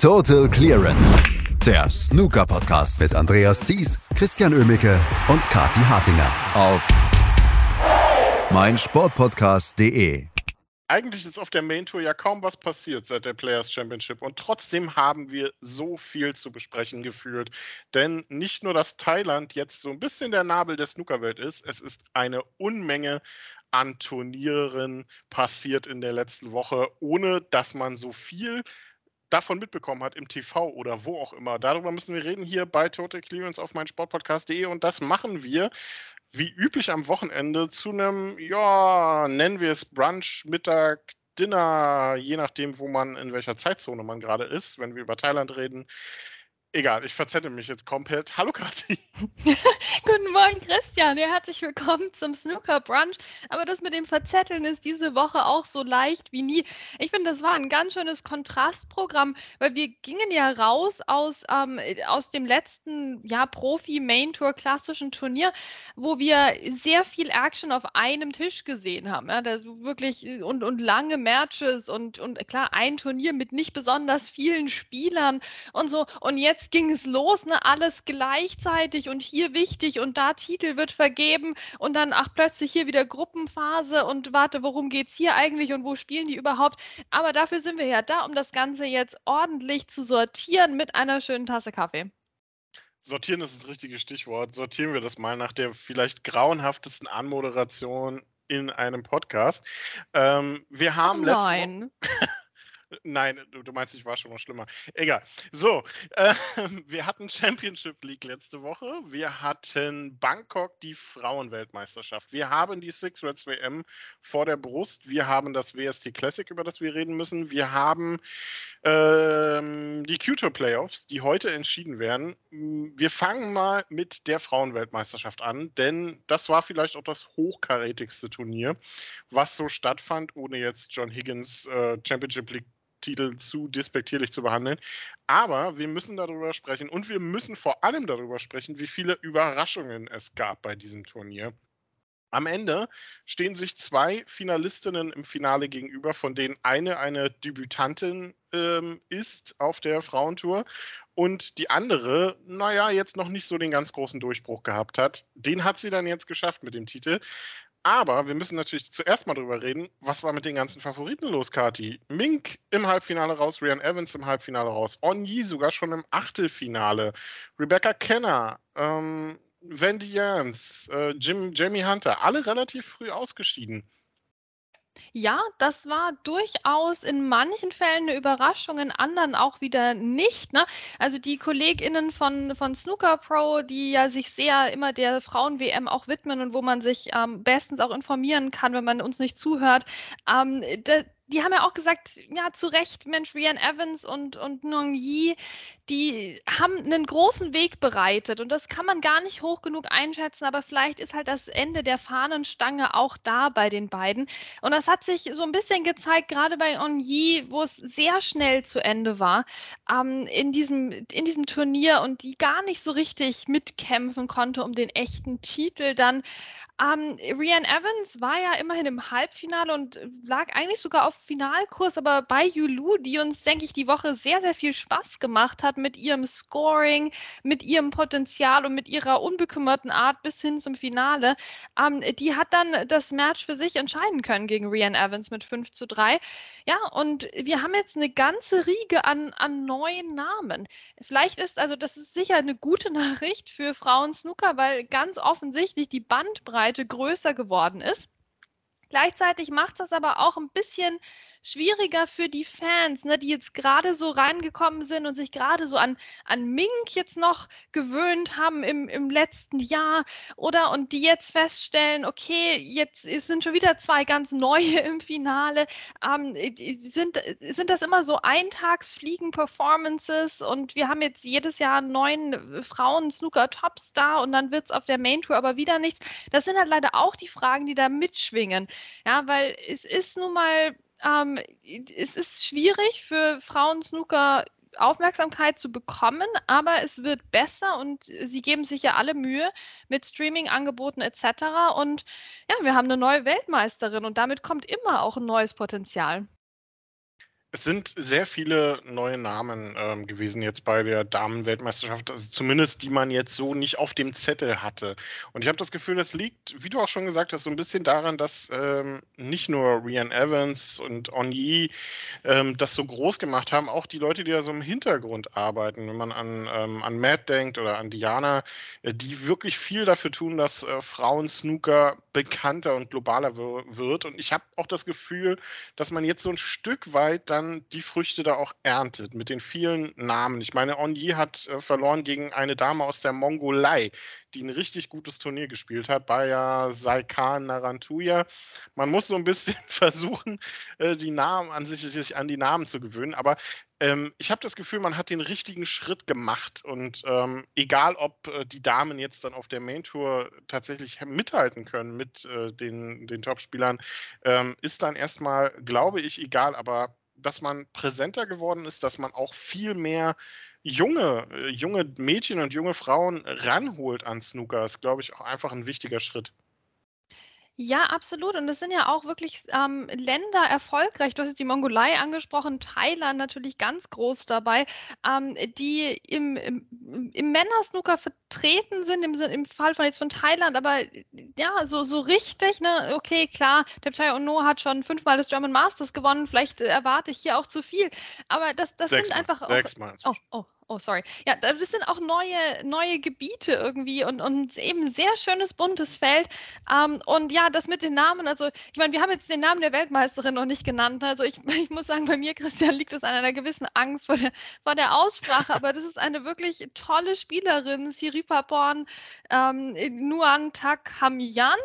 Total Clearance. Der Snooker-Podcast mit Andreas Thies, Christian Ömicke und Kati Hartinger auf meinsportpodcast.de. Eigentlich ist auf der Main Tour ja kaum was passiert seit der Players Championship und trotzdem haben wir so viel zu besprechen gefühlt. Denn nicht nur, dass Thailand jetzt so ein bisschen der Nabel der Snookerwelt ist, es ist eine Unmenge an Turnieren passiert in der letzten Woche, ohne dass man so viel davon mitbekommen hat im TV oder wo auch immer. Darüber müssen wir reden hier bei Total Clearance auf meinsportpodcast.de und das machen wir wie üblich am Wochenende zu einem, ja, nennen wir es Brunch, Mittag, Dinner, je nachdem, wo man, in welcher Zeitzone man gerade ist, wenn wir über Thailand reden. Egal, ich verzettel mich jetzt komplett. Hallo Kathi. Guten Morgen Christian, ja, herzlich willkommen zum Snooker Brunch. Aber das mit dem Verzetteln ist diese Woche auch so leicht wie nie. Ich finde, das war ein ganz schönes Kontrastprogramm, weil wir gingen ja raus aus, ähm, aus dem letzten ja, Profi-Main-Tour klassischen Turnier, wo wir sehr viel Action auf einem Tisch gesehen haben. Ja, wirklich und, und lange Matches und, und klar, ein Turnier mit nicht besonders vielen Spielern und so. Und jetzt jetzt ging es los, ne, alles gleichzeitig und hier wichtig und da Titel wird vergeben und dann, ach, plötzlich hier wieder Gruppenphase und warte, worum geht es hier eigentlich und wo spielen die überhaupt? Aber dafür sind wir ja da, um das Ganze jetzt ordentlich zu sortieren mit einer schönen Tasse Kaffee. Sortieren ist das richtige Stichwort. Sortieren wir das mal nach der vielleicht grauenhaftesten Anmoderation in einem Podcast. Ähm, wir haben oh nein. Nein, du meinst, ich war schon mal schlimmer. Egal. So, äh, wir hatten Championship League letzte Woche. Wir hatten Bangkok die Frauenweltmeisterschaft. Wir haben die Six Reds WM vor der Brust. Wir haben das WST Classic, über das wir reden müssen. Wir haben ähm, die Q-Tour Playoffs, die heute entschieden werden. Wir fangen mal mit der Frauenweltmeisterschaft an, denn das war vielleicht auch das hochkarätigste Turnier, was so stattfand, ohne jetzt John Higgins äh, Championship League Titel zu despektierlich zu behandeln. Aber wir müssen darüber sprechen und wir müssen vor allem darüber sprechen, wie viele Überraschungen es gab bei diesem Turnier. Am Ende stehen sich zwei Finalistinnen im Finale gegenüber, von denen eine eine Debütantin ähm, ist auf der Frauentour und die andere, naja, jetzt noch nicht so den ganz großen Durchbruch gehabt hat. Den hat sie dann jetzt geschafft mit dem Titel. Aber wir müssen natürlich zuerst mal drüber reden, was war mit den ganzen Favoriten los, Kati? Mink im Halbfinale raus, Ryan Evans im Halbfinale raus, Onyi sogar schon im Achtelfinale, Rebecca Kenner, ähm, Wendy Jans, äh, Jim, Jamie Hunter, alle relativ früh ausgeschieden. Ja, das war durchaus in manchen Fällen eine Überraschung, in anderen auch wieder nicht. Ne? Also die KollegInnen von, von Snooker Pro, die ja sich sehr immer der Frauen-WM auch widmen und wo man sich ähm, bestens auch informieren kann, wenn man uns nicht zuhört, ähm, die haben ja auch gesagt, ja, zu Recht, Mensch, Rian Evans und, und Nong Yi, die haben einen großen Weg bereitet und das kann man gar nicht hoch genug einschätzen, aber vielleicht ist halt das Ende der Fahnenstange auch da bei den beiden. Und das hat sich so ein bisschen gezeigt, gerade bei On Yi, wo es sehr schnell zu Ende war, ähm, in, diesem, in diesem Turnier und die gar nicht so richtig mitkämpfen konnte um den echten Titel dann. Ähm, Rian Evans war ja immerhin im Halbfinale und lag eigentlich sogar auf Finalkurs, aber bei Yulu, die uns, denke ich, die Woche sehr, sehr viel Spaß gemacht hat mit ihrem Scoring, mit ihrem Potenzial und mit ihrer unbekümmerten Art bis hin zum Finale, ähm, die hat dann das Match für sich entscheiden können gegen Rian Evans mit 5 zu 3. Ja, und wir haben jetzt eine ganze Riege an, an neuen Namen. Vielleicht ist, also das ist sicher eine gute Nachricht für Frauen Snooker, weil ganz offensichtlich die Bandbreite größer geworden ist. Gleichzeitig macht es das aber auch ein bisschen schwieriger für die Fans, ne, die jetzt gerade so reingekommen sind und sich gerade so an, an Mink jetzt noch gewöhnt haben im, im letzten Jahr oder und die jetzt feststellen, okay, jetzt sind schon wieder zwei ganz neue im Finale. Ähm, sind, sind das immer so Eintagsfliegen-Performances und wir haben jetzt jedes Jahr neun Frauen-Snooker-Tops da und dann wird es auf der Main-Tour aber wieder nichts. Das sind halt leider auch die Fragen, die da mitschwingen. Ja, weil es ist nun mal ähm, es ist schwierig für Frauen Snooker Aufmerksamkeit zu bekommen, aber es wird besser und sie geben sich ja alle Mühe mit Streaming-Angeboten etc. Und ja, wir haben eine neue Weltmeisterin und damit kommt immer auch ein neues Potenzial. Es sind sehr viele neue Namen ähm, gewesen jetzt bei der Damenweltmeisterschaft, also zumindest die man jetzt so nicht auf dem Zettel hatte. Und ich habe das Gefühl, das liegt, wie du auch schon gesagt hast, so ein bisschen daran, dass ähm, nicht nur Rian Evans und Onyi ähm, das so groß gemacht haben, auch die Leute, die da so im Hintergrund arbeiten, wenn man an, ähm, an Matt denkt oder an Diana, äh, die wirklich viel dafür tun, dass äh, Frauen-Snooker bekannter und globaler wird. Und ich habe auch das Gefühl, dass man jetzt so ein Stück weit dann dann die Früchte da auch erntet mit den vielen Namen. Ich meine, Onyi hat äh, verloren gegen eine Dame aus der Mongolei, die ein richtig gutes Turnier gespielt hat, Baya Saikan Narantuya. Man muss so ein bisschen versuchen, äh, die Namen an sich, sich an die Namen zu gewöhnen, aber ähm, ich habe das Gefühl, man hat den richtigen Schritt gemacht und ähm, egal, ob äh, die Damen jetzt dann auf der Main Tour tatsächlich mithalten können mit äh, den, den Top-Spielern, ähm, ist dann erstmal, glaube ich, egal, aber dass man präsenter geworden ist, dass man auch viel mehr junge, junge Mädchen und junge Frauen ranholt an Snooker, ist, glaube ich, auch einfach ein wichtiger Schritt. Ja, absolut. Und es sind ja auch wirklich ähm, Länder erfolgreich. Du hast die Mongolei angesprochen, Thailand natürlich ganz groß dabei, ähm, die im, im, im Männersnooker vertreten sind, im, im Fall von jetzt von Thailand, aber ja, so, so richtig, ne, okay, klar, Tepchai Ono hat schon fünfmal das German Masters gewonnen, vielleicht äh, erwarte ich hier auch zu viel. Aber das, das sind einfach. Sechsmal. Oh, oh, Oh, sorry. Ja, das sind auch neue, neue Gebiete irgendwie und, und eben sehr schönes, buntes Feld. Ähm, und ja, das mit den Namen, also ich meine, wir haben jetzt den Namen der Weltmeisterin noch nicht genannt. Also ich, ich muss sagen, bei mir, Christian, liegt es an einer gewissen Angst vor der, vor der Aussprache, aber das ist eine wirklich tolle Spielerin, Siripa Porn, ähm, Nuan Tak Hamyan.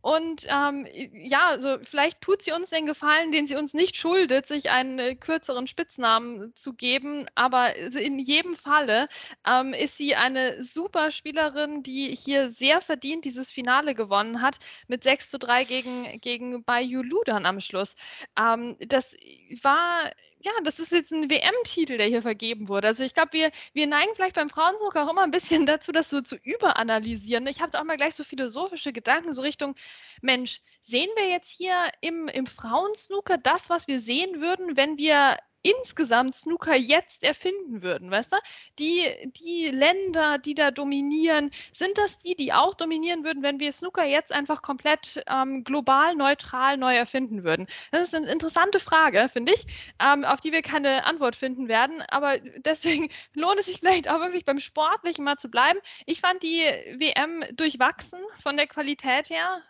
Und ähm, ja, also vielleicht tut sie uns den Gefallen, den sie uns nicht schuldet, sich einen äh, kürzeren Spitznamen zu geben, aber in jedem jedem Falle ähm, ist sie eine super Spielerin, die hier sehr verdient dieses Finale gewonnen hat, mit 6 zu 3 gegen, gegen Bayulu dann am Schluss. Ähm, das war ja, das ist jetzt ein WM-Titel, der hier vergeben wurde. Also ich glaube, wir, wir neigen vielleicht beim Frauensnooker auch immer ein bisschen dazu, das so zu überanalysieren. Ich habe auch mal gleich so philosophische Gedanken, so Richtung, Mensch, sehen wir jetzt hier im, im Frauensnooker das, was wir sehen würden, wenn wir insgesamt Snooker jetzt erfinden würden, weißt du? Die, die Länder, die da dominieren, sind das die, die auch dominieren würden, wenn wir Snooker jetzt einfach komplett ähm, global neutral neu erfinden würden? Das ist eine interessante Frage, finde ich, ähm, auf die wir keine Antwort finden werden. Aber deswegen lohnt es sich vielleicht auch wirklich beim Sportlichen mal zu bleiben. Ich fand die WM durchwachsen von der Qualität her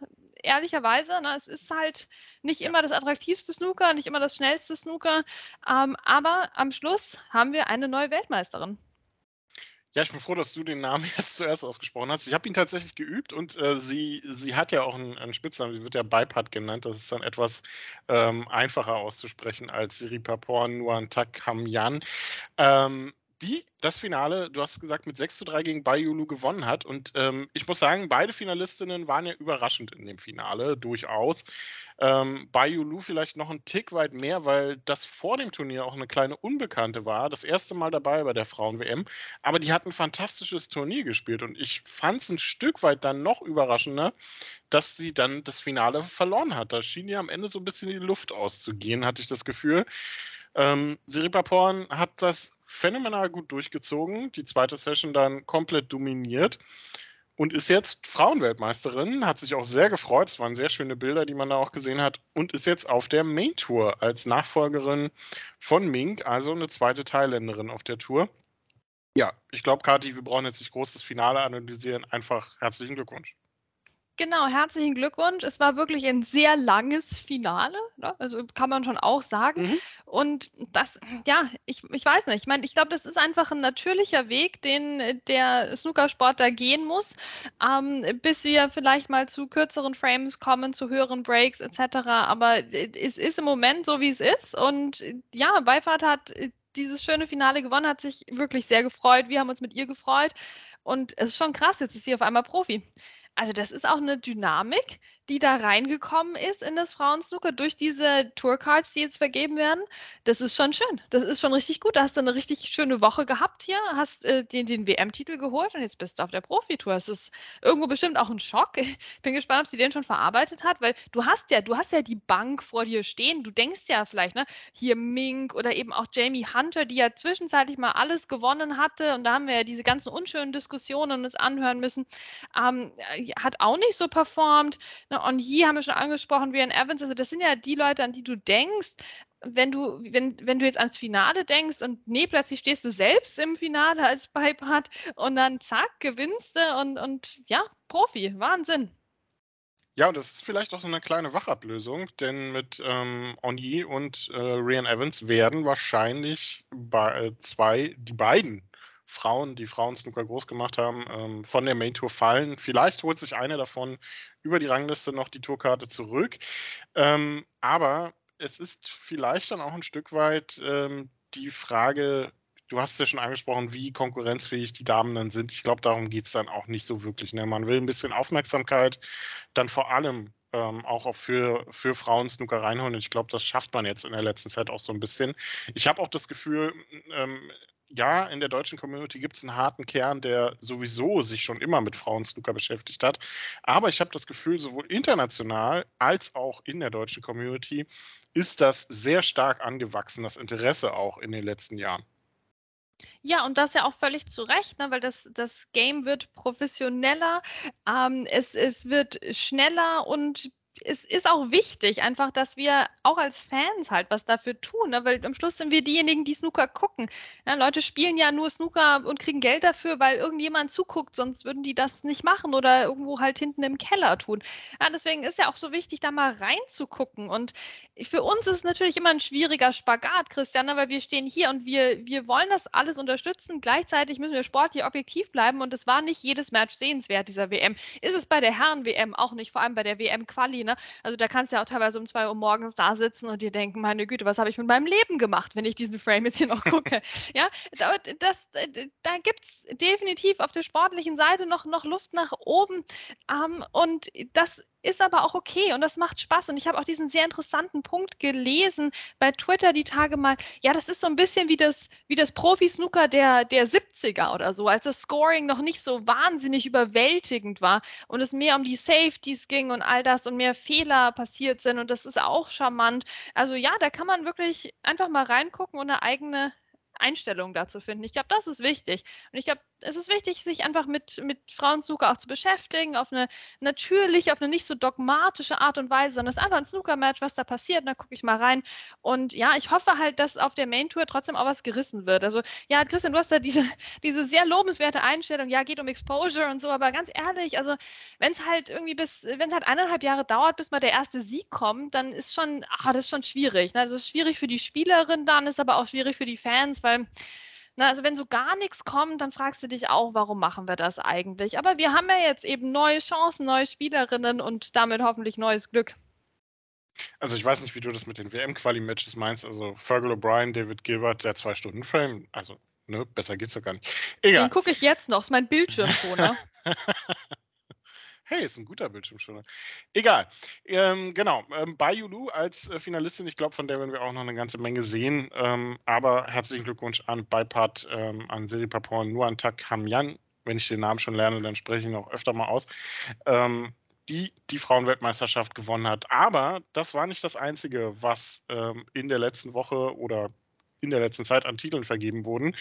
ehrlicherweise. Ne, es ist halt nicht immer das attraktivste Snooker, nicht immer das schnellste Snooker, ähm, aber am Schluss haben wir eine neue Weltmeisterin. Ja, ich bin froh, dass du den Namen jetzt zuerst ausgesprochen hast. Ich habe ihn tatsächlich geübt und äh, sie, sie hat ja auch einen, einen Spitznamen, die wird ja Bipad genannt. Das ist dann etwas ähm, einfacher auszusprechen als Siri Papor Nuantak Hamyan. Ähm, die das Finale, du hast gesagt, mit 6 zu 3 gegen Bayulu gewonnen hat. Und ähm, ich muss sagen, beide Finalistinnen waren ja überraschend in dem Finale, durchaus. Ähm, Bayulu vielleicht noch einen Tick weit mehr, weil das vor dem Turnier auch eine kleine Unbekannte war. Das erste Mal dabei bei der Frauen-WM. Aber die hat ein fantastisches Turnier gespielt. Und ich fand es ein Stück weit dann noch überraschender, dass sie dann das Finale verloren hat. Da schien ja am Ende so ein bisschen die Luft auszugehen, hatte ich das Gefühl. Ähm, Siripaporn hat das phänomenal gut durchgezogen, die zweite Session dann komplett dominiert und ist jetzt Frauenweltmeisterin, hat sich auch sehr gefreut, es waren sehr schöne Bilder, die man da auch gesehen hat und ist jetzt auf der Main Tour als Nachfolgerin von Mink, also eine zweite Thailänderin auf der Tour. Ja, ich glaube, Kati, wir brauchen jetzt nicht großes Finale analysieren, einfach herzlichen Glückwunsch. Genau, herzlichen Glückwunsch. Es war wirklich ein sehr langes Finale, ne? also kann man schon auch sagen. Mhm. Und das, ja, ich, ich weiß nicht. Ich meine, ich glaube, das ist einfach ein natürlicher Weg, den der Snookersport da gehen muss, ähm, bis wir vielleicht mal zu kürzeren Frames kommen, zu höheren Breaks etc. Aber es ist im Moment so, wie es ist. Und ja, Beifahrt hat dieses schöne Finale gewonnen, hat sich wirklich sehr gefreut. Wir haben uns mit ihr gefreut. Und es ist schon krass, jetzt ist sie auf einmal Profi. Also das ist auch eine Dynamik, die da reingekommen ist in das Frauensnooker durch diese Tourcards, die jetzt vergeben werden. Das ist schon schön. Das ist schon richtig gut. Da hast du eine richtig schöne Woche gehabt hier, hast äh, den, den WM-Titel geholt und jetzt bist du auf der Profitour. Es ist irgendwo bestimmt auch ein Schock. Ich bin gespannt, ob sie den schon verarbeitet hat, weil du hast ja, du hast ja die Bank vor dir stehen. Du denkst ja vielleicht, ne, hier Mink oder eben auch Jamie Hunter, die ja zwischenzeitlich mal alles gewonnen hatte und da haben wir ja diese ganzen unschönen Diskussionen uns anhören müssen, ähm, hat auch nicht so performt. Ne, on Yi haben wir schon angesprochen, Rian Evans, also das sind ja die Leute, an die du denkst, wenn du, wenn, wenn du jetzt ans Finale denkst und nee, plötzlich stehst du selbst im Finale als Beipart und dann zack, gewinnst du und, und ja, Profi, Wahnsinn. Ja, und das ist vielleicht auch so eine kleine Wachablösung, denn mit ähm, Onyi und äh, Rian Evans werden wahrscheinlich bei, äh, zwei, die beiden Frauen, die Frauen-Snooker groß gemacht haben, ähm, von der Main Tour fallen. Vielleicht holt sich eine davon über die Rangliste noch die Tourkarte zurück. Ähm, aber es ist vielleicht dann auch ein Stück weit ähm, die Frage, du hast es ja schon angesprochen, wie konkurrenzfähig die Damen dann sind. Ich glaube, darum geht es dann auch nicht so wirklich. Ne? Man will ein bisschen Aufmerksamkeit, dann vor allem ähm, auch für, für Frauen Snooker reinholen. Und ich glaube, das schafft man jetzt in der letzten Zeit auch so ein bisschen. Ich habe auch das Gefühl, ähm, ja, in der deutschen Community gibt es einen harten Kern, der sowieso sich schon immer mit Frauen-Snooker beschäftigt hat. Aber ich habe das Gefühl, sowohl international als auch in der deutschen Community ist das sehr stark angewachsen, das Interesse auch in den letzten Jahren. Ja, und das ja auch völlig zu Recht, ne, weil das, das Game wird professioneller, ähm, es, es wird schneller und es ist auch wichtig, einfach, dass wir auch als Fans halt was dafür tun, ne? weil am Schluss sind wir diejenigen, die Snooker gucken. Ja, Leute spielen ja nur Snooker und kriegen Geld dafür, weil irgendjemand zuguckt, sonst würden die das nicht machen oder irgendwo halt hinten im Keller tun. Ja, deswegen ist ja auch so wichtig, da mal reinzugucken. Und für uns ist es natürlich immer ein schwieriger Spagat, Christiane, weil wir stehen hier und wir, wir wollen das alles unterstützen. Gleichzeitig müssen wir sportlich objektiv bleiben und es war nicht jedes Match sehenswert dieser WM. Ist es bei der Herren-WM auch nicht, vor allem bei der WM-Quali ne? Also da kannst du ja auch teilweise um zwei Uhr morgens da sitzen und dir denken, meine Güte, was habe ich mit meinem Leben gemacht, wenn ich diesen Frame jetzt hier noch gucke. ja, das, das, da gibt es definitiv auf der sportlichen Seite noch, noch Luft nach oben. Ähm, und das ist aber auch okay und das macht Spaß. Und ich habe auch diesen sehr interessanten Punkt gelesen bei Twitter die Tage mal. Ja, das ist so ein bisschen wie das, wie das Profi-Snooker der, der 70er oder so, als das Scoring noch nicht so wahnsinnig überwältigend war und es mehr um die Safeties ging und all das und mehr Fehler passiert sind. Und das ist auch charmant. Also ja, da kann man wirklich einfach mal reingucken und eine eigene Einstellung dazu finden. Ich glaube, das ist wichtig. Und ich glaube, es ist wichtig, sich einfach mit, mit Frauensnooker auch zu beschäftigen, auf eine natürlich, auf eine nicht so dogmatische Art und Weise, sondern es ist einfach ein Snooker-Match, was da passiert, da gucke ich mal rein. Und ja, ich hoffe halt, dass auf der Main-Tour trotzdem auch was gerissen wird. Also, ja, Christian, du hast da diese, diese sehr lobenswerte Einstellung, ja, geht um Exposure und so, aber ganz ehrlich, also, wenn es halt irgendwie bis, wenn es halt eineinhalb Jahre dauert, bis mal der erste Sieg kommt, dann ist schon, ah, das ist schon schwierig. Ne? Also, es ist schwierig für die Spielerin dann, ist aber auch schwierig für die Fans, weil na, also wenn so gar nichts kommt, dann fragst du dich auch, warum machen wir das eigentlich? Aber wir haben ja jetzt eben neue Chancen, neue Spielerinnen und damit hoffentlich neues Glück. Also ich weiß nicht, wie du das mit den WM-Quali-Matches meinst. Also Fergal O'Brien, David Gilbert, der Zwei-Stunden-Frame. Also, ne, besser geht's doch gar nicht. Egal. Den gucke ich jetzt noch, ist mein Bildschirm, ne? Hey, ist ein guter Bildschirmschoner. Egal. Ähm, genau. Ähm, Bayulu als äh, Finalistin, ich glaube, von der werden wir auch noch eine ganze Menge sehen. Ähm, aber herzlichen Glückwunsch an Beipart, ähm, an Siri Papon, nur an Tak Hamyan. Wenn ich den Namen schon lerne, dann spreche ich ihn auch öfter mal aus. Ähm, die die Frauenweltmeisterschaft gewonnen hat. Aber das war nicht das Einzige, was ähm, in der letzten Woche oder in der letzten Zeit an Titeln vergeben wurden.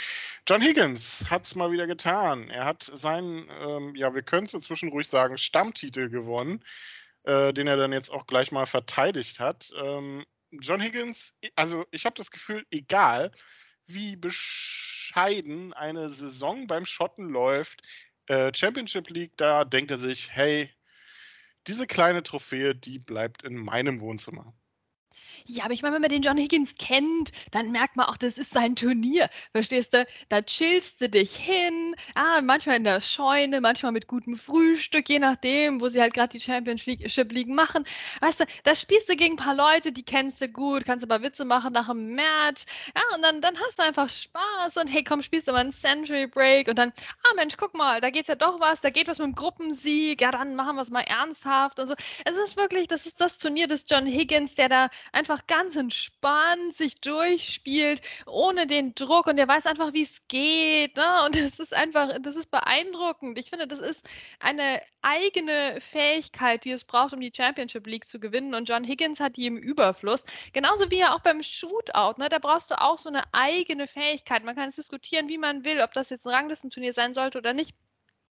John Higgins hat es mal wieder getan. Er hat seinen, ähm, ja, wir können es inzwischen ruhig sagen, Stammtitel gewonnen, äh, den er dann jetzt auch gleich mal verteidigt hat. Ähm, John Higgins, also ich habe das Gefühl, egal wie bescheiden eine Saison beim Schotten läuft, äh, Championship League, da denkt er sich, hey, diese kleine Trophäe, die bleibt in meinem Wohnzimmer. Ja, aber ich meine, wenn man den John Higgins kennt, dann merkt man auch, das ist sein Turnier. Verstehst du? Da chillst du dich hin. Ah, manchmal in der Scheune, manchmal mit gutem Frühstück, je nachdem, wo sie halt gerade die Championship League machen. Weißt du, da spielst du gegen ein paar Leute, die kennst du gut, kannst aber Witze machen nach dem Match. Ja, und dann, dann hast du einfach Spaß und hey, komm, spielst du mal einen Century Break und dann, ah Mensch, guck mal, da geht's ja doch was, da geht was mit dem Gruppensieg. Ja, dann machen wir es mal ernsthaft und so. Es ist wirklich, das ist das Turnier des John Higgins, der da einfach ganz entspannt sich durchspielt, ohne den Druck und der weiß einfach, wie es geht. Ne? Und das ist einfach, das ist beeindruckend. Ich finde, das ist eine eigene Fähigkeit, die es braucht, um die Championship League zu gewinnen. Und John Higgins hat die im Überfluss. Genauso wie ja auch beim Shootout. Ne? Da brauchst du auch so eine eigene Fähigkeit. Man kann es diskutieren, wie man will, ob das jetzt ein Ranglistenturnier sein sollte oder nicht.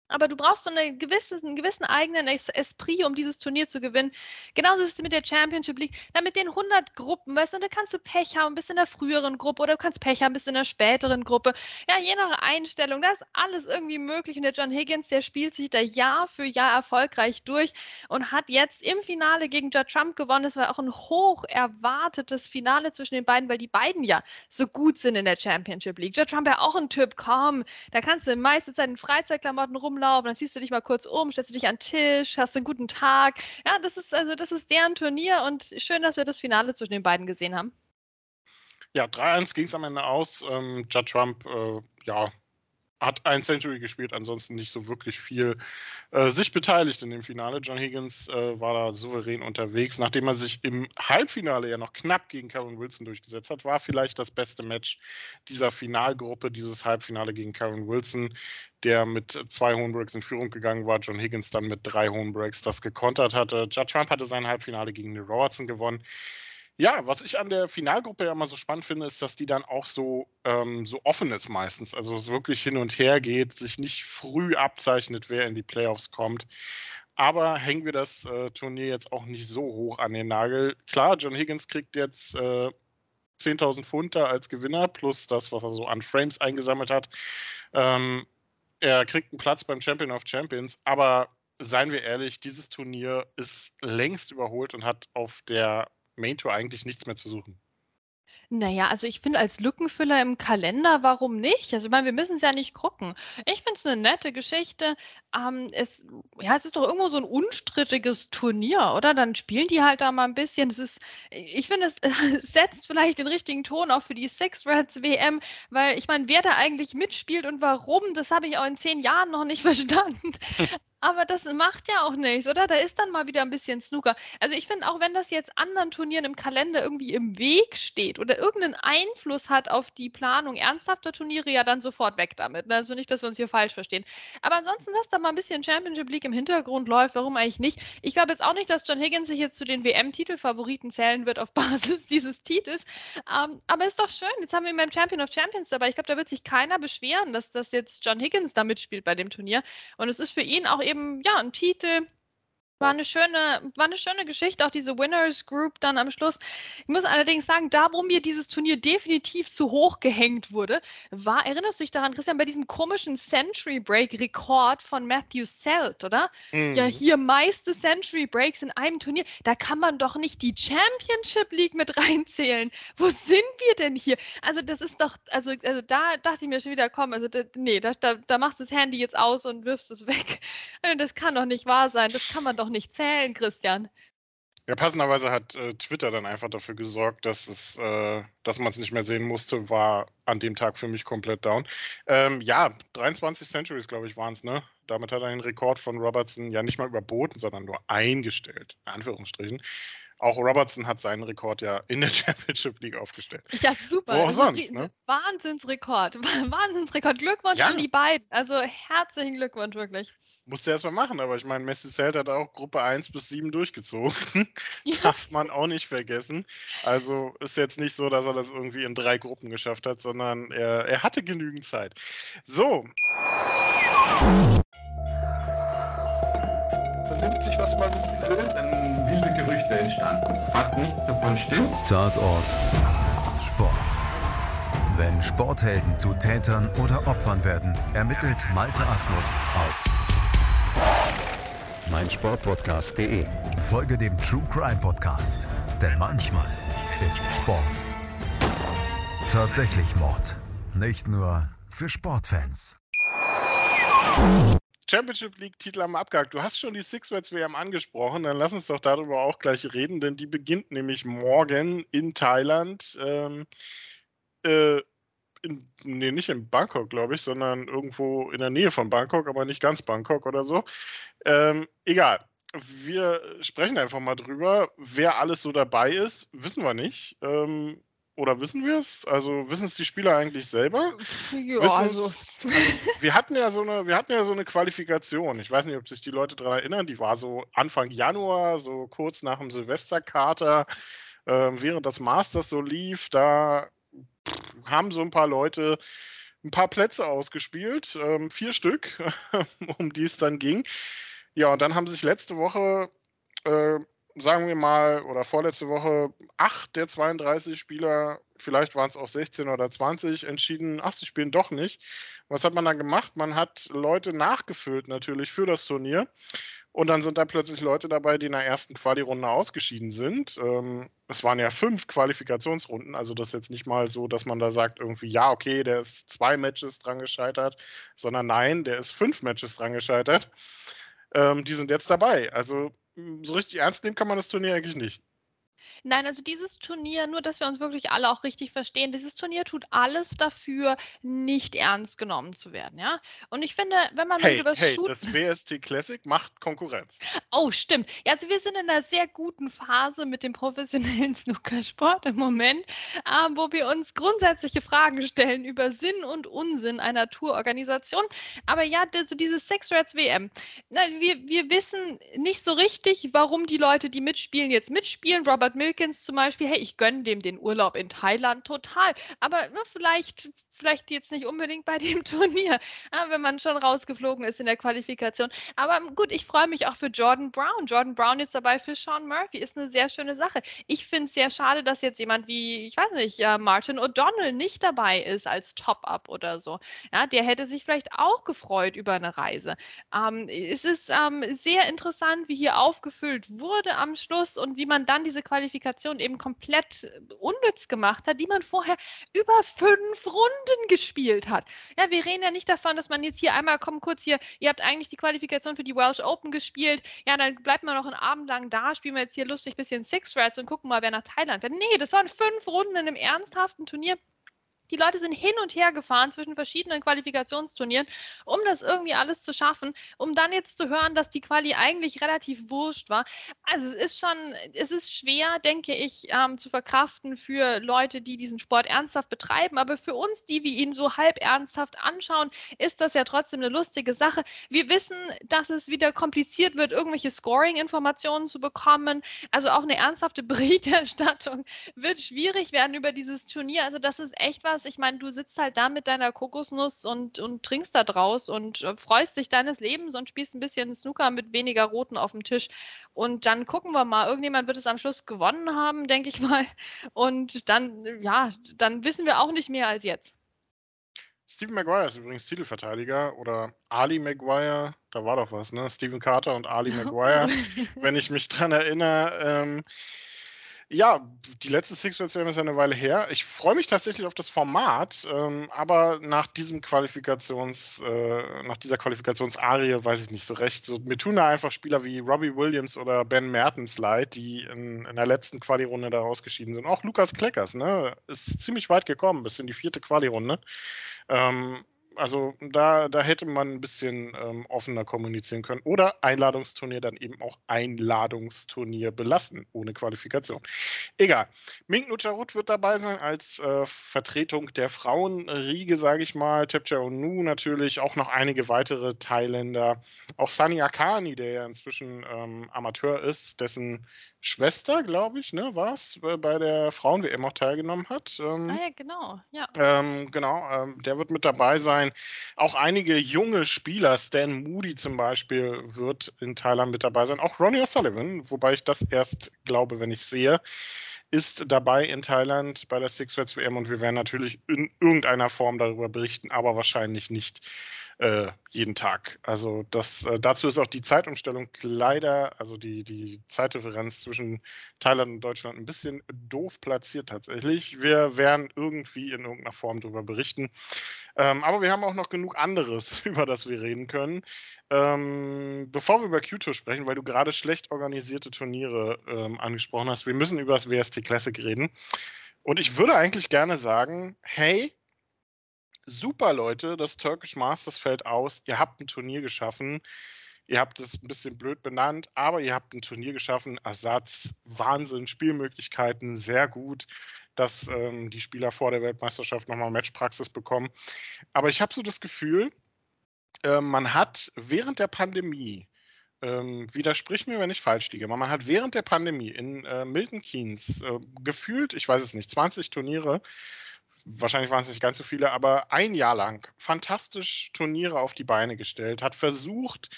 Aber du brauchst so eine gewisse, einen gewissen eigenen Esprit, um dieses Turnier zu gewinnen. Genauso ist es mit der Championship League. Dann mit den 100 Gruppen, weißt du, da kannst du Pech haben, bist in der früheren Gruppe oder du kannst Pech haben, bist in der späteren Gruppe. Ja, je nach Einstellung, da ist alles irgendwie möglich. Und der John Higgins, der spielt sich da Jahr für Jahr erfolgreich durch und hat jetzt im Finale gegen Judd Trump gewonnen. Das war auch ein hoch erwartetes Finale zwischen den beiden, weil die beiden ja so gut sind in der Championship League. Judd Trump ja auch ein Typ, komm, da kannst du meiste Zeit in Freizeitklamotten rum rumlaufen, dann ziehst du dich mal kurz um, stellst du dich an den Tisch, hast einen guten Tag. Ja, das ist also das ist deren Turnier und schön, dass wir das Finale zwischen den beiden gesehen haben. Ja, 3-1 ging es am Ende aus. Ähm, Judd Trump, äh, ja, hat ein Century gespielt, ansonsten nicht so wirklich viel äh, sich beteiligt in dem Finale. John Higgins äh, war da souverän unterwegs, nachdem er sich im Halbfinale ja noch knapp gegen Karen Wilson durchgesetzt hat, war vielleicht das beste Match dieser Finalgruppe, dieses Halbfinale gegen Karen Wilson, der mit zwei hohen Breaks in Führung gegangen war, John Higgins dann mit drei hohen Breaks das gekontert hatte. Judd Trump hatte sein Halbfinale gegen Neil Robertson gewonnen. Ja, was ich an der Finalgruppe ja immer so spannend finde, ist, dass die dann auch so, ähm, so offen ist meistens. Also es wirklich hin und her geht, sich nicht früh abzeichnet, wer in die Playoffs kommt. Aber hängen wir das äh, Turnier jetzt auch nicht so hoch an den Nagel. Klar, John Higgins kriegt jetzt äh, 10.000 Pfund da als Gewinner, plus das, was er so an Frames eingesammelt hat. Ähm, er kriegt einen Platz beim Champion of Champions, aber seien wir ehrlich, dieses Turnier ist längst überholt und hat auf der Main Tour eigentlich nichts mehr zu suchen. Naja, also ich finde als Lückenfüller im Kalender, warum nicht? Also ich meine, wir müssen es ja nicht gucken. Ich finde es eine nette Geschichte. Ähm, es, ja, es ist doch irgendwo so ein unstrittiges Turnier, oder? Dann spielen die halt da mal ein bisschen. Das ist, ich finde, es, setzt vielleicht den richtigen Ton auch für die Six Reds WM, weil ich meine, wer da eigentlich mitspielt und warum, das habe ich auch in zehn Jahren noch nicht verstanden. Aber das macht ja auch nichts, oder? Da ist dann mal wieder ein bisschen Snooker. Also ich finde, auch wenn das jetzt anderen Turnieren im Kalender irgendwie im Weg steht oder irgendeinen Einfluss hat auf die Planung ernsthafter Turniere, ja dann sofort weg damit. Ne? Also nicht, dass wir uns hier falsch verstehen. Aber ansonsten, dass da mal ein bisschen Championship League im Hintergrund läuft, warum eigentlich nicht? Ich glaube jetzt auch nicht, dass John Higgins sich jetzt zu den WM-Titelfavoriten zählen wird auf Basis dieses Titels. Ähm, aber ist doch schön. Jetzt haben wir ihn beim Champion of Champions dabei. Ich glaube, da wird sich keiner beschweren, dass das jetzt John Higgins da mitspielt bei dem Turnier. Und es ist für ihn auch eben ja ein Titel, war eine schöne, war eine schöne Geschichte, auch diese Winners Group dann am Schluss. Ich muss allerdings sagen, da wo mir dieses Turnier definitiv zu hoch gehängt wurde, war, erinnerst du dich daran, Christian, bei diesem komischen Century Break Rekord von Matthew Selt, oder? Mhm. Ja, hier meiste Century Breaks in einem Turnier. Da kann man doch nicht die Championship League mit reinzählen. Wo sind wir denn hier? Also, das ist doch, also, also da dachte ich mir schon wieder, komm, also, da, nee, da, da, da machst du das Handy jetzt aus und wirfst es weg. Das kann doch nicht wahr sein. Das kann man doch nicht zählen, Christian. Ja, passenderweise hat äh, Twitter dann einfach dafür gesorgt, dass es, äh, dass man es nicht mehr sehen musste, war an dem Tag für mich komplett down. Ähm, ja, 23 Centuries, glaube ich, waren es, ne? Damit hat er den Rekord von Robertson ja nicht mal überboten, sondern nur eingestellt, in Anführungsstrichen. Auch Robertson hat seinen Rekord ja in der Championship League aufgestellt. Ja, super. Wo auch sonst, ne? Wahnsinnsrekord. Wahnsinnsrekord. Glückwunsch ja. an die beiden. Also herzlichen Glückwunsch, wirklich. Musste erst mal machen, aber ich meine, Messi Zelt hat auch Gruppe 1 bis 7 durchgezogen. Darf man auch nicht vergessen. Also ist jetzt nicht so, dass er das irgendwie in drei Gruppen geschafft hat, sondern er, er hatte genügend Zeit. So. Vernimmt sich, was man will, dann wilde Gerüchte entstanden. Fast nichts davon stimmt. Tatort. Sport. Wenn Sporthelden zu Tätern oder Opfern werden, ermittelt Malte Asmus auf meinsportpodcast.de. Folge dem True Crime Podcast, denn manchmal ist Sport. Tatsächlich Mord. Nicht nur für Sportfans. Championship League-Titel am Abgehakt. Du hast schon die Six Words WM angesprochen, dann lass uns doch darüber auch gleich reden, denn die beginnt nämlich morgen in Thailand. Ähm, äh, in, nee, nicht in Bangkok, glaube ich, sondern irgendwo in der Nähe von Bangkok, aber nicht ganz Bangkok oder so. Ähm, egal. Wir sprechen einfach mal drüber. Wer alles so dabei ist, wissen wir nicht. Ähm, oder wissen wir es? Also wissen es die Spieler eigentlich selber? Ja, also. also. wir hatten ja so eine, wir hatten ja so eine Qualifikation. Ich weiß nicht, ob sich die Leute daran erinnern. Die war so Anfang Januar, so kurz nach dem Silvesterkater, äh, während das Masters so lief. Da haben so ein paar Leute ein paar Plätze ausgespielt, ähm, vier Stück, um die es dann ging. Ja, und dann haben sich letzte Woche, äh, sagen wir mal, oder vorletzte Woche, acht der 32 Spieler, vielleicht waren es auch 16 oder 20, entschieden, ach, sie spielen doch nicht. Was hat man dann gemacht? Man hat Leute nachgefüllt natürlich für das Turnier. Und dann sind da plötzlich Leute dabei, die in der ersten Quali-Runde ausgeschieden sind. Ähm, es waren ja fünf Qualifikationsrunden, also das ist jetzt nicht mal so, dass man da sagt, irgendwie, ja, okay, der ist zwei Matches dran gescheitert, sondern nein, der ist fünf Matches dran gescheitert. Ähm, die sind jetzt dabei. Also so richtig ernst nehmen kann man das Turnier eigentlich nicht. Nein, also dieses Turnier, nur dass wir uns wirklich alle auch richtig verstehen, dieses Turnier tut alles dafür, nicht ernst genommen zu werden, ja. Und ich finde, wenn man hey, über hey, Shoot das WST Classic macht Konkurrenz. Oh, stimmt. Ja, also wir sind in einer sehr guten Phase mit dem professionellen Snookersport im Moment, äh, wo wir uns grundsätzliche Fragen stellen über Sinn und Unsinn einer Tourorganisation. Aber ja, also dieses Sex Rats WM. Na, wir, wir wissen nicht so richtig, warum die Leute, die mitspielen, jetzt mitspielen. Robert Milkins zum Beispiel, hey, ich gönne dem den Urlaub in Thailand total. Aber ne, vielleicht vielleicht jetzt nicht unbedingt bei dem Turnier, wenn man schon rausgeflogen ist in der Qualifikation. Aber gut, ich freue mich auch für Jordan Brown. Jordan Brown jetzt dabei für Sean Murphy ist eine sehr schöne Sache. Ich finde es sehr schade, dass jetzt jemand wie, ich weiß nicht, Martin O'Donnell nicht dabei ist als Top-Up oder so. Ja, der hätte sich vielleicht auch gefreut über eine Reise. Ähm, es ist ähm, sehr interessant, wie hier aufgefüllt wurde am Schluss und wie man dann diese Qualifikation eben komplett unnütz gemacht hat, die man vorher über fünf Runden Runden gespielt hat. Ja, wir reden ja nicht davon, dass man jetzt hier einmal, komm kurz hier, ihr habt eigentlich die Qualifikation für die Welsh Open gespielt. Ja, dann bleibt man noch einen Abend lang da, spielen wir jetzt hier lustig bisschen Six Rats und gucken mal, wer nach Thailand fährt. Nee, das waren fünf Runden in einem ernsthaften Turnier. Die Leute sind hin und her gefahren zwischen verschiedenen Qualifikationsturnieren, um das irgendwie alles zu schaffen, um dann jetzt zu hören, dass die Quali eigentlich relativ wurscht war. Also es ist schon, es ist schwer, denke ich, ähm, zu verkraften für Leute, die diesen Sport ernsthaft betreiben. Aber für uns, die wir ihn so halb ernsthaft anschauen, ist das ja trotzdem eine lustige Sache. Wir wissen, dass es wieder kompliziert wird, irgendwelche Scoring-Informationen zu bekommen. Also auch eine ernsthafte Berichterstattung wird schwierig werden über dieses Turnier. Also das ist echt was, anders. Ich meine, du sitzt halt da mit deiner Kokosnuss und, und trinkst da draus und äh, freust dich deines Lebens und spielst ein bisschen Snooker mit weniger Roten auf dem Tisch. Und dann gucken wir mal. Irgendjemand wird es am Schluss gewonnen haben, denke ich mal. Und dann, ja, dann wissen wir auch nicht mehr als jetzt. Stephen Maguire ist übrigens Titelverteidiger oder Ali Maguire, da war doch was, ne? Stephen Carter und Ali Maguire, wenn ich mich dran erinnere. Ähm, ja, die letzte Six Worlds WM ist ja eine Weile her. Ich freue mich tatsächlich auf das Format, ähm, aber nach diesem Qualifikations, äh, nach dieser Qualifikationsarie weiß ich nicht so recht. So, mir tun da einfach Spieler wie Robbie Williams oder Ben Mertens leid, die in, in der letzten Quali-Runde da rausgeschieden sind. Auch Lukas Kleckers, ne, ist ziemlich weit gekommen, bis in die vierte Quali-Runde. Ähm, also da, da hätte man ein bisschen ähm, offener kommunizieren können. Oder Einladungsturnier dann eben auch Einladungsturnier belassen, ohne Qualifikation. Egal. Mink Nucharut wird dabei sein als äh, Vertretung der Frauenriege, sage ich mal. Tepcha Onu natürlich, auch noch einige weitere Thailänder. Auch Sani Akani, der ja inzwischen ähm, Amateur ist, dessen Schwester, glaube ich, ne, war es, bei der Frauen-WM auch teilgenommen hat. Ähm, ah ja, genau, ja. Ähm, genau, ähm, der wird mit dabei sein. Auch einige junge Spieler, Stan Moody zum Beispiel, wird in Thailand mit dabei sein. Auch Ronnie O'Sullivan, wobei ich das erst glaube, wenn ich sehe, ist dabei in Thailand bei der Six Worlds WM und wir werden natürlich in irgendeiner Form darüber berichten, aber wahrscheinlich nicht äh, jeden Tag. Also das, äh, dazu ist auch die Zeitumstellung leider, also die, die Zeitdifferenz zwischen Thailand und Deutschland ein bisschen doof platziert tatsächlich. Wir werden irgendwie in irgendeiner Form darüber berichten. Ähm, aber wir haben auch noch genug anderes, über das wir reden können. Ähm, bevor wir über Q-Tour sprechen, weil du gerade schlecht organisierte Turniere ähm, angesprochen hast, wir müssen über das WST Classic reden. Und ich würde eigentlich gerne sagen, hey, super Leute, das Turkish Masters fällt aus, ihr habt ein Turnier geschaffen, ihr habt es ein bisschen blöd benannt, aber ihr habt ein Turnier geschaffen, Ersatz, Wahnsinn, Spielmöglichkeiten, sehr gut, dass ähm, die Spieler vor der Weltmeisterschaft nochmal Matchpraxis bekommen. Aber ich habe so das Gefühl, äh, man hat während der Pandemie ähm, widersprich mir, wenn ich falsch liege. Man hat während der Pandemie in äh, Milton Keynes äh, gefühlt, ich weiß es nicht, 20 Turniere, wahrscheinlich waren es nicht ganz so viele, aber ein Jahr lang fantastisch Turniere auf die Beine gestellt, hat versucht,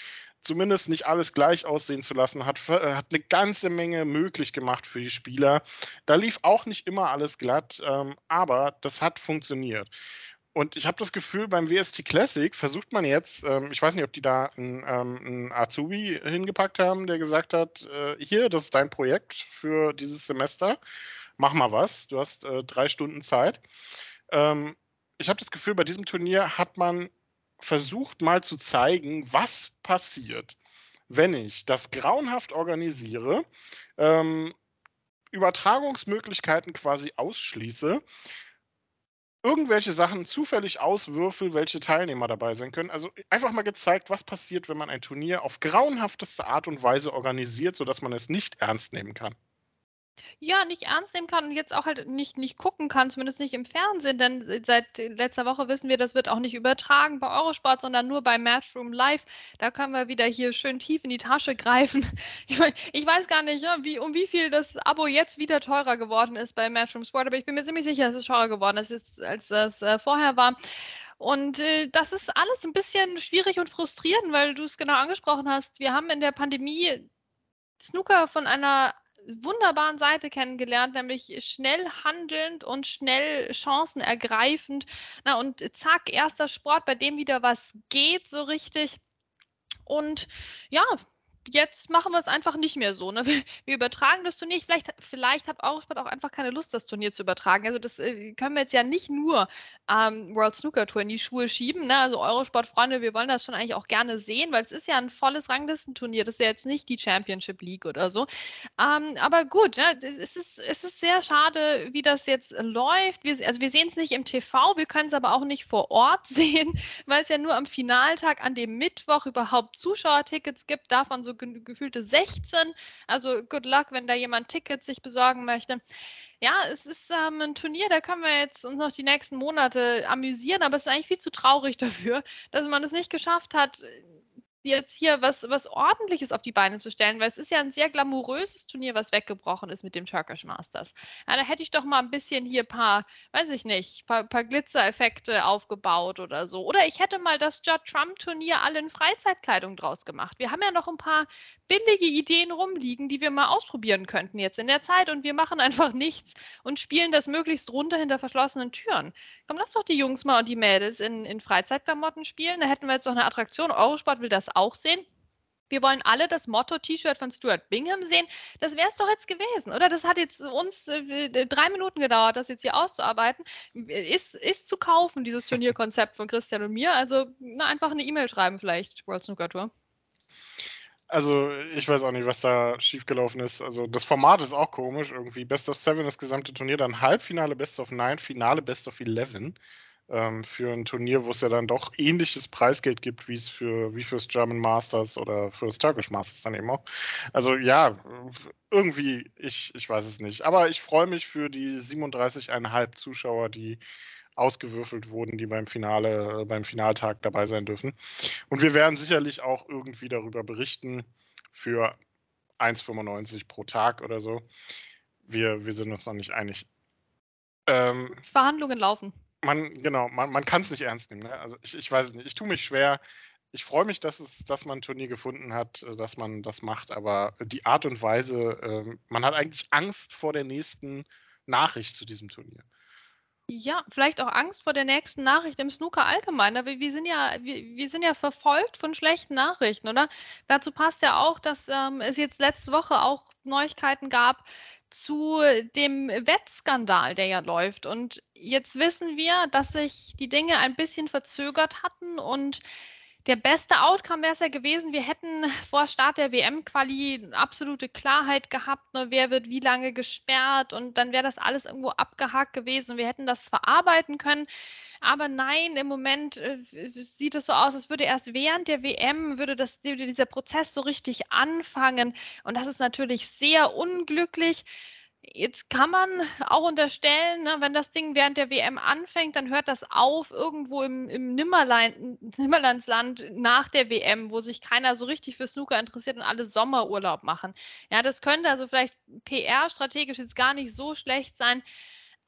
zumindest nicht alles gleich aussehen zu lassen, hat, äh, hat eine ganze Menge möglich gemacht für die Spieler. Da lief auch nicht immer alles glatt, ähm, aber das hat funktioniert. Und ich habe das Gefühl, beim WST Classic versucht man jetzt, ähm, ich weiß nicht, ob die da einen, ähm, einen Azubi hingepackt haben, der gesagt hat, äh, hier, das ist dein Projekt für dieses Semester, mach mal was, du hast äh, drei Stunden Zeit. Ähm, ich habe das Gefühl, bei diesem Turnier hat man versucht mal zu zeigen, was passiert, wenn ich das grauenhaft organisiere, ähm, Übertragungsmöglichkeiten quasi ausschließe irgendwelche Sachen zufällig auswürfel, welche Teilnehmer dabei sein können. Also einfach mal gezeigt, was passiert, wenn man ein Turnier auf grauenhafteste Art und Weise organisiert, sodass man es nicht ernst nehmen kann ja, nicht ernst nehmen kann und jetzt auch halt nicht, nicht gucken kann, zumindest nicht im Fernsehen, denn seit letzter Woche wissen wir, das wird auch nicht übertragen bei Eurosport, sondern nur bei Matchroom Live. Da können wir wieder hier schön tief in die Tasche greifen. Ich, ich weiß gar nicht, wie, um wie viel das Abo jetzt wieder teurer geworden ist bei Matchroom Sport, aber ich bin mir ziemlich sicher, es teurer geworden ist, als das äh, vorher war. Und äh, das ist alles ein bisschen schwierig und frustrierend, weil du es genau angesprochen hast. Wir haben in der Pandemie Snooker von einer wunderbaren Seite kennengelernt, nämlich schnell handelnd und schnell Chancen ergreifend. Na, und zack, erster Sport, bei dem wieder was geht so richtig. Und ja, jetzt machen wir es einfach nicht mehr so. Ne? Wir, übertragen das Turnier. Vielleicht, vielleicht hat Eurosport auch einfach keine Lust, das Turnier zu übertragen. Also das äh, können wir jetzt ja nicht nur ähm, World Snooker Tour in die Schuhe schieben. Ne? Also Eurosport-Freunde, wir wollen das schon eigentlich auch gerne sehen, weil es ist ja ein volles Ranglistenturnier. Das ist ja jetzt nicht die Championship League oder so. Ähm, aber gut, ne? es, ist, es ist sehr schade, wie das jetzt läuft. Wir, also wir sehen es nicht im TV, wir können es aber auch nicht vor Ort sehen, weil es ja nur am Finaltag an dem Mittwoch überhaupt Zuschauertickets gibt. Davon so ge gefühlte 16. Also good luck, wenn da jemand Tickets sich besorgen möchte. Ja, es ist ähm, ein Turnier, da können wir jetzt uns noch die nächsten Monate amüsieren, aber es ist eigentlich viel zu traurig dafür, dass man es nicht geschafft hat, jetzt hier was, was Ordentliches auf die Beine zu stellen, weil es ist ja ein sehr glamouröses Turnier, was weggebrochen ist mit dem Turkish Masters. Ja, da hätte ich doch mal ein bisschen hier paar, weiß ich nicht, paar, paar Glitzereffekte aufgebaut oder so. Oder ich hätte mal das Judd Trump Turnier alle in Freizeitkleidung draus gemacht. Wir haben ja noch ein paar billige Ideen rumliegen, die wir mal ausprobieren könnten jetzt in der Zeit und wir machen einfach nichts und spielen das möglichst runter hinter verschlossenen Türen. Komm, lass doch die Jungs mal und die Mädels in, in Freizeitklamotten spielen. Da hätten wir jetzt doch eine Attraktion. Eurosport will das auch sehen. Wir wollen alle das Motto-T-Shirt von Stuart Bingham sehen. Das wäre es doch jetzt gewesen, oder? Das hat jetzt uns äh, drei Minuten gedauert, das jetzt hier auszuarbeiten. Ist, ist zu kaufen, dieses Turnierkonzept von Christian und mir. Also na, einfach eine E-Mail schreiben vielleicht, World Snooker Tour. Also, ich weiß auch nicht, was da schiefgelaufen ist. Also, das Format ist auch komisch. Irgendwie Best of Seven, das gesamte Turnier, dann Halbfinale, Best of Nine, Finale, Best of Eleven ähm, für ein Turnier, wo es ja dann doch ähnliches Preisgeld gibt, wie es für wie fürs German Masters oder fürs Turkish Masters dann eben auch. Also ja, irgendwie, ich, ich weiß es nicht. Aber ich freue mich für die 37,5 Zuschauer, die ausgewürfelt wurden, die beim Finale, beim Finaltag dabei sein dürfen. Und wir werden sicherlich auch irgendwie darüber berichten für 1,95 pro Tag oder so. Wir, wir sind uns noch nicht einig. Ähm, Verhandlungen laufen man, genau, man, man kann es nicht ernst nehmen. Ne? Also ich, ich weiß es nicht. Ich tue mich schwer. Ich freue mich, dass es, dass man ein Turnier gefunden hat, äh, dass man das macht, aber die Art und Weise, äh, man hat eigentlich Angst vor der nächsten Nachricht zu diesem Turnier. Ja, vielleicht auch Angst vor der nächsten Nachricht im Snooker allgemein. Aber wir sind ja, wir, wir sind ja verfolgt von schlechten Nachrichten, oder? Dazu passt ja auch, dass ähm, es jetzt letzte Woche auch Neuigkeiten gab zu dem Wettskandal, der ja läuft. Und jetzt wissen wir, dass sich die Dinge ein bisschen verzögert hatten und der beste Outcome wäre es ja gewesen, wir hätten vor Start der WM-Quali absolute Klarheit gehabt, ne, wer wird wie lange gesperrt und dann wäre das alles irgendwo abgehakt gewesen und wir hätten das verarbeiten können. Aber nein, im Moment äh, sieht es so aus, als würde erst während der WM würde das, würde dieser Prozess so richtig anfangen und das ist natürlich sehr unglücklich. Jetzt kann man auch unterstellen, ne, wenn das Ding während der WM anfängt, dann hört das auf irgendwo im, im Nimmerlandsland nach der WM, wo sich keiner so richtig für Snooker interessiert und alle Sommerurlaub machen. Ja, das könnte also vielleicht PR-strategisch jetzt gar nicht so schlecht sein.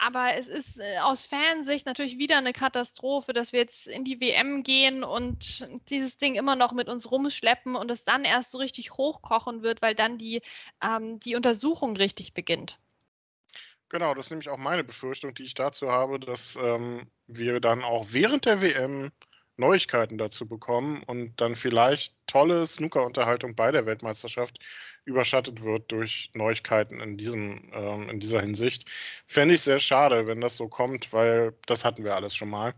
Aber es ist äh, aus Fansicht natürlich wieder eine Katastrophe, dass wir jetzt in die WM gehen und dieses Ding immer noch mit uns rumschleppen und es dann erst so richtig hochkochen wird, weil dann die, ähm, die Untersuchung richtig beginnt. Genau, das ist nämlich auch meine Befürchtung, die ich dazu habe, dass ähm, wir dann auch während der WM Neuigkeiten dazu bekommen und dann vielleicht tolle Snooker-Unterhaltung bei der Weltmeisterschaft überschattet wird durch Neuigkeiten in, diesem, ähm, in dieser Hinsicht. Fände ich sehr schade, wenn das so kommt, weil das hatten wir alles schon mal.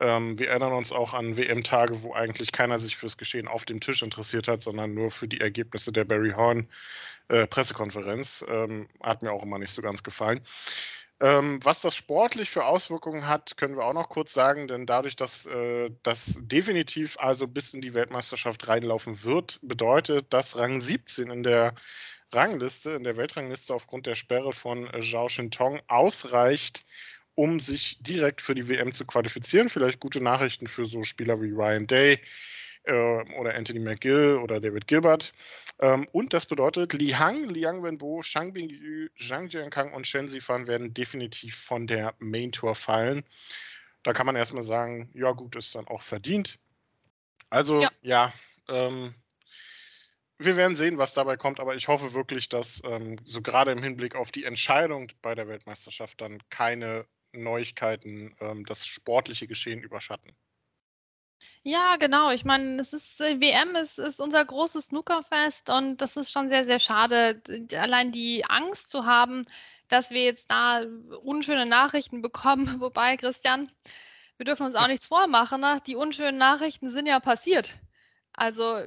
Ähm, wir erinnern uns auch an WM-Tage, wo eigentlich keiner sich fürs Geschehen auf dem Tisch interessiert hat, sondern nur für die Ergebnisse der Barry Horn äh, Pressekonferenz. Ähm, hat mir auch immer nicht so ganz gefallen. Ähm, was das sportlich für Auswirkungen hat, können wir auch noch kurz sagen, denn dadurch, dass äh, das definitiv also bis in die Weltmeisterschaft reinlaufen wird, bedeutet, dass Rang 17 in der Rangliste, in der Weltrangliste aufgrund der Sperre von äh, Zhao Shintong ausreicht, um sich direkt für die WM zu qualifizieren. Vielleicht gute Nachrichten für so Spieler wie Ryan Day oder Anthony McGill oder David Gilbert. Ähm, und das bedeutet, Li Hang, Liang Wenbo, Shang Bingyu, Zhang Jiankang und Shen Zifan werden definitiv von der Main Tour fallen. Da kann man erstmal sagen, ja gut, ist dann auch verdient. Also ja, ja ähm, wir werden sehen, was dabei kommt, aber ich hoffe wirklich, dass ähm, so gerade im Hinblick auf die Entscheidung bei der Weltmeisterschaft dann keine Neuigkeiten ähm, das sportliche Geschehen überschatten. Ja, genau. Ich meine, es ist äh, WM ist, ist unser großes Snookerfest und das ist schon sehr, sehr schade, allein die Angst zu haben, dass wir jetzt da unschöne Nachrichten bekommen. Wobei, Christian, wir dürfen uns auch nichts vormachen. Ne? Die unschönen Nachrichten sind ja passiert. Also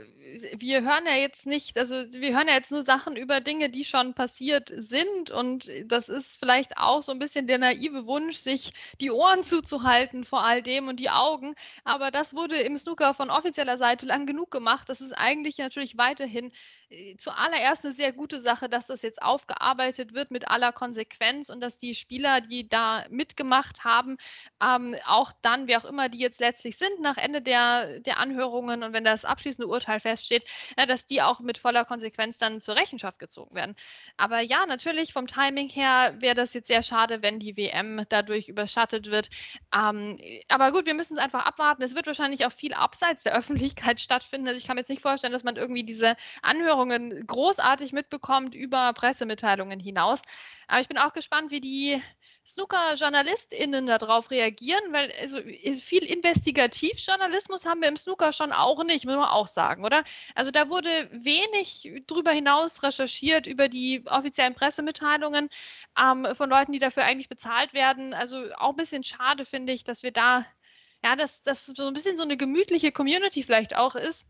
wir hören ja jetzt nicht, also wir hören ja jetzt nur Sachen über Dinge, die schon passiert sind und das ist vielleicht auch so ein bisschen der naive Wunsch, sich die Ohren zuzuhalten vor all dem und die Augen. Aber das wurde im Snooker von offizieller Seite lang genug gemacht. Das ist eigentlich natürlich weiterhin äh, zuallererst eine sehr gute Sache, dass das jetzt aufgearbeitet wird mit aller Konsequenz und dass die Spieler, die da mitgemacht haben, ähm, auch dann, wer auch immer die jetzt letztlich sind, nach Ende der, der Anhörungen und wenn das ab abschließende Urteil feststeht, ja, dass die auch mit voller Konsequenz dann zur Rechenschaft gezogen werden. Aber ja, natürlich vom Timing her wäre das jetzt sehr schade, wenn die WM dadurch überschattet wird. Ähm, aber gut, wir müssen es einfach abwarten. Es wird wahrscheinlich auch viel abseits der Öffentlichkeit stattfinden. Also ich kann mir jetzt nicht vorstellen, dass man irgendwie diese Anhörungen großartig mitbekommt über Pressemitteilungen hinaus. Aber ich bin auch gespannt, wie die Snooker-JournalistInnen darauf reagieren, weil also viel Investigativjournalismus haben wir im Snooker schon auch nicht, muss man auch sagen, oder? Also da wurde wenig drüber hinaus recherchiert über die offiziellen Pressemitteilungen ähm, von Leuten, die dafür eigentlich bezahlt werden. Also auch ein bisschen schade finde ich, dass wir da, ja, dass das so ein bisschen so eine gemütliche Community vielleicht auch ist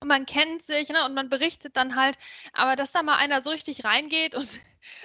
und man kennt sich ne, und man berichtet dann halt, aber dass da mal einer so richtig reingeht und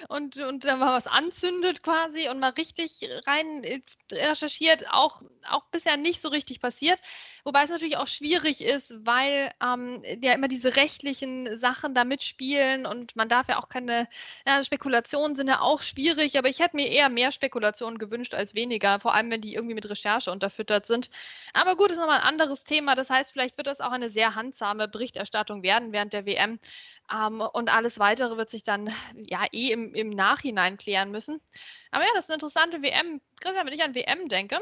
und, und dann mal was anzündet quasi und mal richtig rein äh, recherchiert, auch, auch bisher nicht so richtig passiert. Wobei es natürlich auch schwierig ist, weil ähm, ja immer diese rechtlichen Sachen da mitspielen und man darf ja auch keine ja, Spekulationen sind ja auch schwierig, aber ich hätte mir eher mehr Spekulationen gewünscht als weniger, vor allem wenn die irgendwie mit Recherche unterfüttert sind. Aber gut, ist nochmal ein anderes Thema. Das heißt, vielleicht wird das auch eine sehr handsame Berichterstattung werden während der WM. Ähm, und alles weitere wird sich dann ja eh im, im Nachhinein klären müssen. Aber ja, das ist eine interessante WM. Christian, wenn ich an WM denke,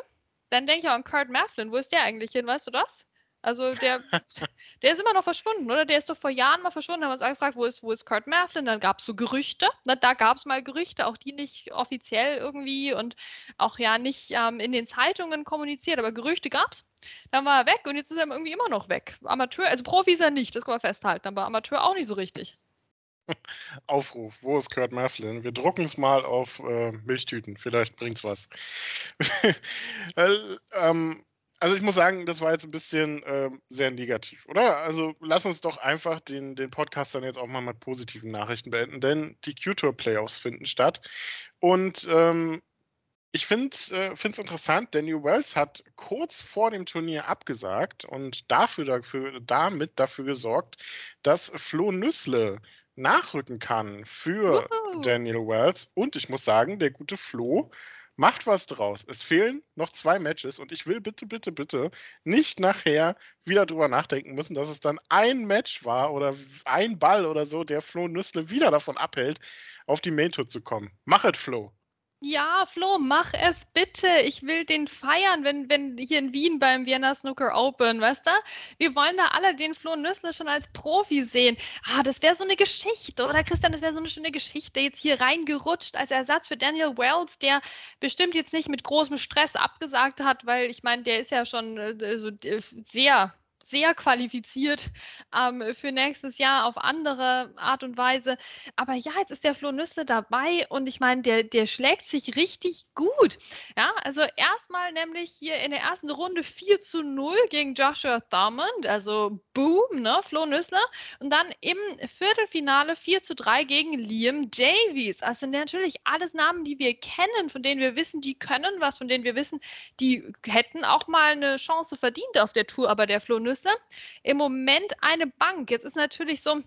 dann denke ich auch an Kurt Mafflin. Wo ist der eigentlich hin? Weißt du das? Also der, der ist immer noch verschwunden, oder? Der ist doch vor Jahren mal verschwunden. Haben wir uns auch gefragt, wo ist, wo ist Kurt Mafflin? Dann gab es so Gerüchte. Na, da gab es mal Gerüchte, auch die nicht offiziell irgendwie und auch ja nicht ähm, in den Zeitungen kommuniziert, aber Gerüchte gab es. Dann war er weg und jetzt ist er irgendwie immer noch weg. Amateur, also Profi ist er nicht, das kann man festhalten, aber Amateur auch nicht so richtig. Aufruf, wo ist Kurt Mafflin? Wir drucken es mal auf äh, Milchtüten, vielleicht bringt es was. äh, ähm, also ich muss sagen, das war jetzt ein bisschen äh, sehr negativ, oder? Also lass uns doch einfach den, den Podcast dann jetzt auch mal mit positiven Nachrichten beenden, denn die Q-Tour Playoffs finden statt. Und ähm, ich finde es äh, interessant, New Wells hat kurz vor dem Turnier abgesagt und dafür, dafür, damit dafür gesorgt, dass Flo Nüssle nachrücken kann für Woohoo. Daniel Wells. Und ich muss sagen, der gute Flo Macht was draus. Es fehlen noch zwei Matches und ich will bitte, bitte, bitte nicht nachher wieder drüber nachdenken müssen, dass es dann ein Match war oder ein Ball oder so, der Flo Nüssle wieder davon abhält, auf die Main Tour zu kommen. Mach es, Flo. Ja, Flo, mach es bitte. Ich will den feiern, wenn, wenn hier in Wien beim Vienna Snooker Open, weißt du? Wir wollen da alle den Flo Nüssler schon als Profi sehen. Ah, das wäre so eine Geschichte, oder Christian? Das wäre so eine schöne Geschichte. Jetzt hier reingerutscht als Ersatz für Daniel Wells, der bestimmt jetzt nicht mit großem Stress abgesagt hat, weil ich meine, der ist ja schon äh, so, äh, sehr sehr qualifiziert ähm, für nächstes Jahr auf andere Art und Weise. Aber ja, jetzt ist der Flo Nüsse dabei und ich meine, der, der schlägt sich richtig gut. Ja, also erstmal nämlich hier in der ersten Runde 4 zu 0 gegen Joshua Thurmond, also boom, ne, Flo Nüssler. Und dann im Viertelfinale 4 zu 3 gegen Liam Davies. Das sind natürlich alles Namen, die wir kennen, von denen wir wissen, die können was, von denen wir wissen, die hätten auch mal eine Chance verdient auf der Tour, aber der Flo Nüssler Größe. Im Moment eine Bank. Jetzt ist natürlich so,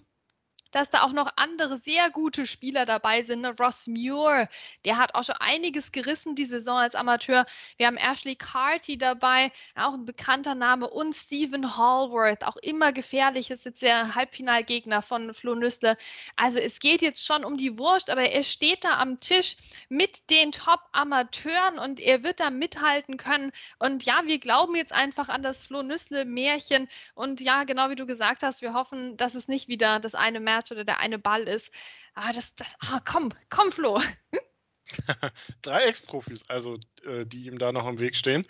dass da auch noch andere sehr gute Spieler dabei sind. Ne? Ross Muir, der hat auch schon einiges gerissen die Saison als Amateur. Wir haben Ashley Carty dabei, auch ein bekannter Name, und Stephen Hallworth, auch immer gefährlich, ist jetzt der Halbfinalgegner von Flo Nüssle. Also es geht jetzt schon um die Wurst, aber er steht da am Tisch mit den Top-Amateuren und er wird da mithalten können. Und ja, wir glauben jetzt einfach an das Flo Nüssle-Märchen. Und ja, genau wie du gesagt hast, wir hoffen, dass es nicht wieder das eine Märchen Match oder der eine Ball ist. Ah, das, das, ah, komm, komm, Flo. Drei Ex-Profis, also äh, die ihm da noch im Weg stehen.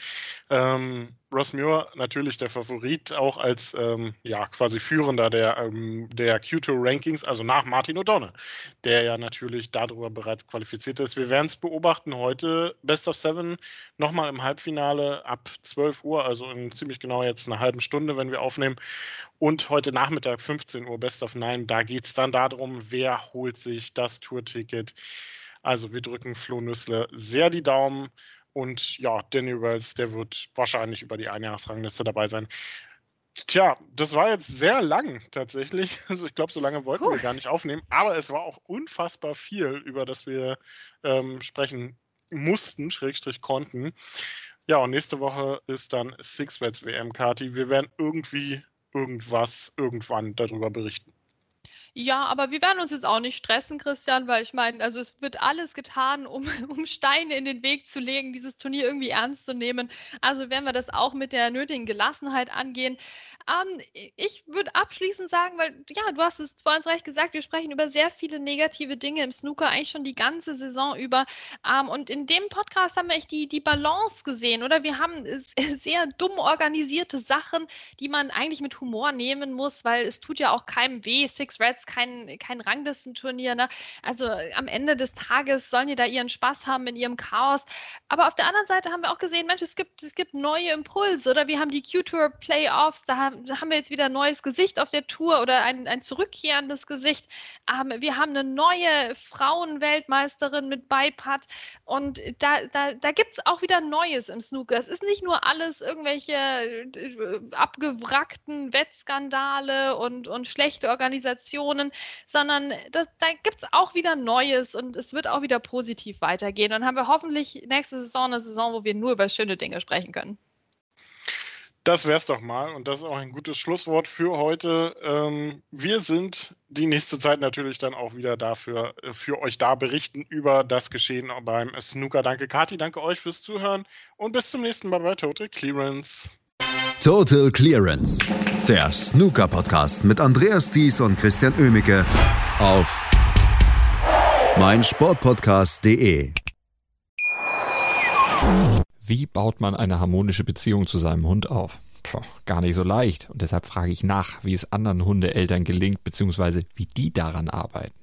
Ähm, Ross Muir natürlich der Favorit, auch als ähm, ja quasi Führender der, ähm, der Q2 Rankings, also nach Martin O'Donnell, der ja natürlich darüber bereits qualifiziert ist. Wir werden es beobachten heute, Best of Seven, nochmal im Halbfinale ab 12 Uhr, also in ziemlich genau jetzt einer halben Stunde, wenn wir aufnehmen. Und heute Nachmittag 15 Uhr Best of Nine, da geht es dann darum, wer holt sich das Tourticket also wir drücken Flo Nüssle sehr die Daumen und ja, Danny Wells, der wird wahrscheinlich über die Einjahresrangliste dabei sein. Tja, das war jetzt sehr lang tatsächlich. Also ich glaube, so lange wollten wir gar nicht aufnehmen, aber es war auch unfassbar viel, über das wir ähm, sprechen mussten, Schrägstrich konnten. Ja, und nächste Woche ist dann Six Bets WM, Kati. Wir werden irgendwie irgendwas irgendwann darüber berichten. Ja, aber wir werden uns jetzt auch nicht stressen, Christian, weil ich meine, also es wird alles getan, um, um Steine in den Weg zu legen, dieses Turnier irgendwie ernst zu nehmen. Also werden wir das auch mit der nötigen Gelassenheit angehen. Ähm, ich würde abschließend sagen, weil ja, du hast es vorhin recht gesagt, wir sprechen über sehr viele negative Dinge im Snooker eigentlich schon die ganze Saison über. Ähm, und in dem Podcast haben wir echt die, die Balance gesehen, oder? Wir haben sehr dumm organisierte Sachen, die man eigentlich mit Humor nehmen muss, weil es tut ja auch keinem weh. Six Reds, kein, kein Ranglistenturnier. Ne? Also am Ende des Tages sollen die da ihren Spaß haben in ihrem Chaos. Aber auf der anderen Seite haben wir auch gesehen, Mensch, es gibt, es gibt neue Impulse, oder? Wir haben die Q-Tour Playoffs, da haben haben wir jetzt wieder ein neues Gesicht auf der Tour oder ein, ein zurückkehrendes Gesicht. Ähm, wir haben eine neue Frauenweltmeisterin mit Beipad und da, da, da gibt es auch wieder Neues im Snooker. Es ist nicht nur alles irgendwelche äh, abgewrackten Wettskandale und, und schlechte Organisationen, sondern das, da gibt es auch wieder Neues und es wird auch wieder positiv weitergehen. Dann haben wir hoffentlich nächste Saison eine Saison, wo wir nur über schöne Dinge sprechen können. Das wär's doch mal und das ist auch ein gutes Schlusswort für heute. Ähm, wir sind die nächste Zeit natürlich dann auch wieder dafür für euch da berichten über das Geschehen beim Snooker. Danke Kati, danke euch fürs Zuhören und bis zum nächsten Mal bei Total Clearance. Total Clearance, der Snooker-Podcast mit Andreas Thies und Christian Oemicke auf meinsportpodcast.de. Wie baut man eine harmonische Beziehung zu seinem Hund auf? Puh, gar nicht so leicht. Und deshalb frage ich nach, wie es anderen Hundeeltern gelingt, beziehungsweise wie die daran arbeiten.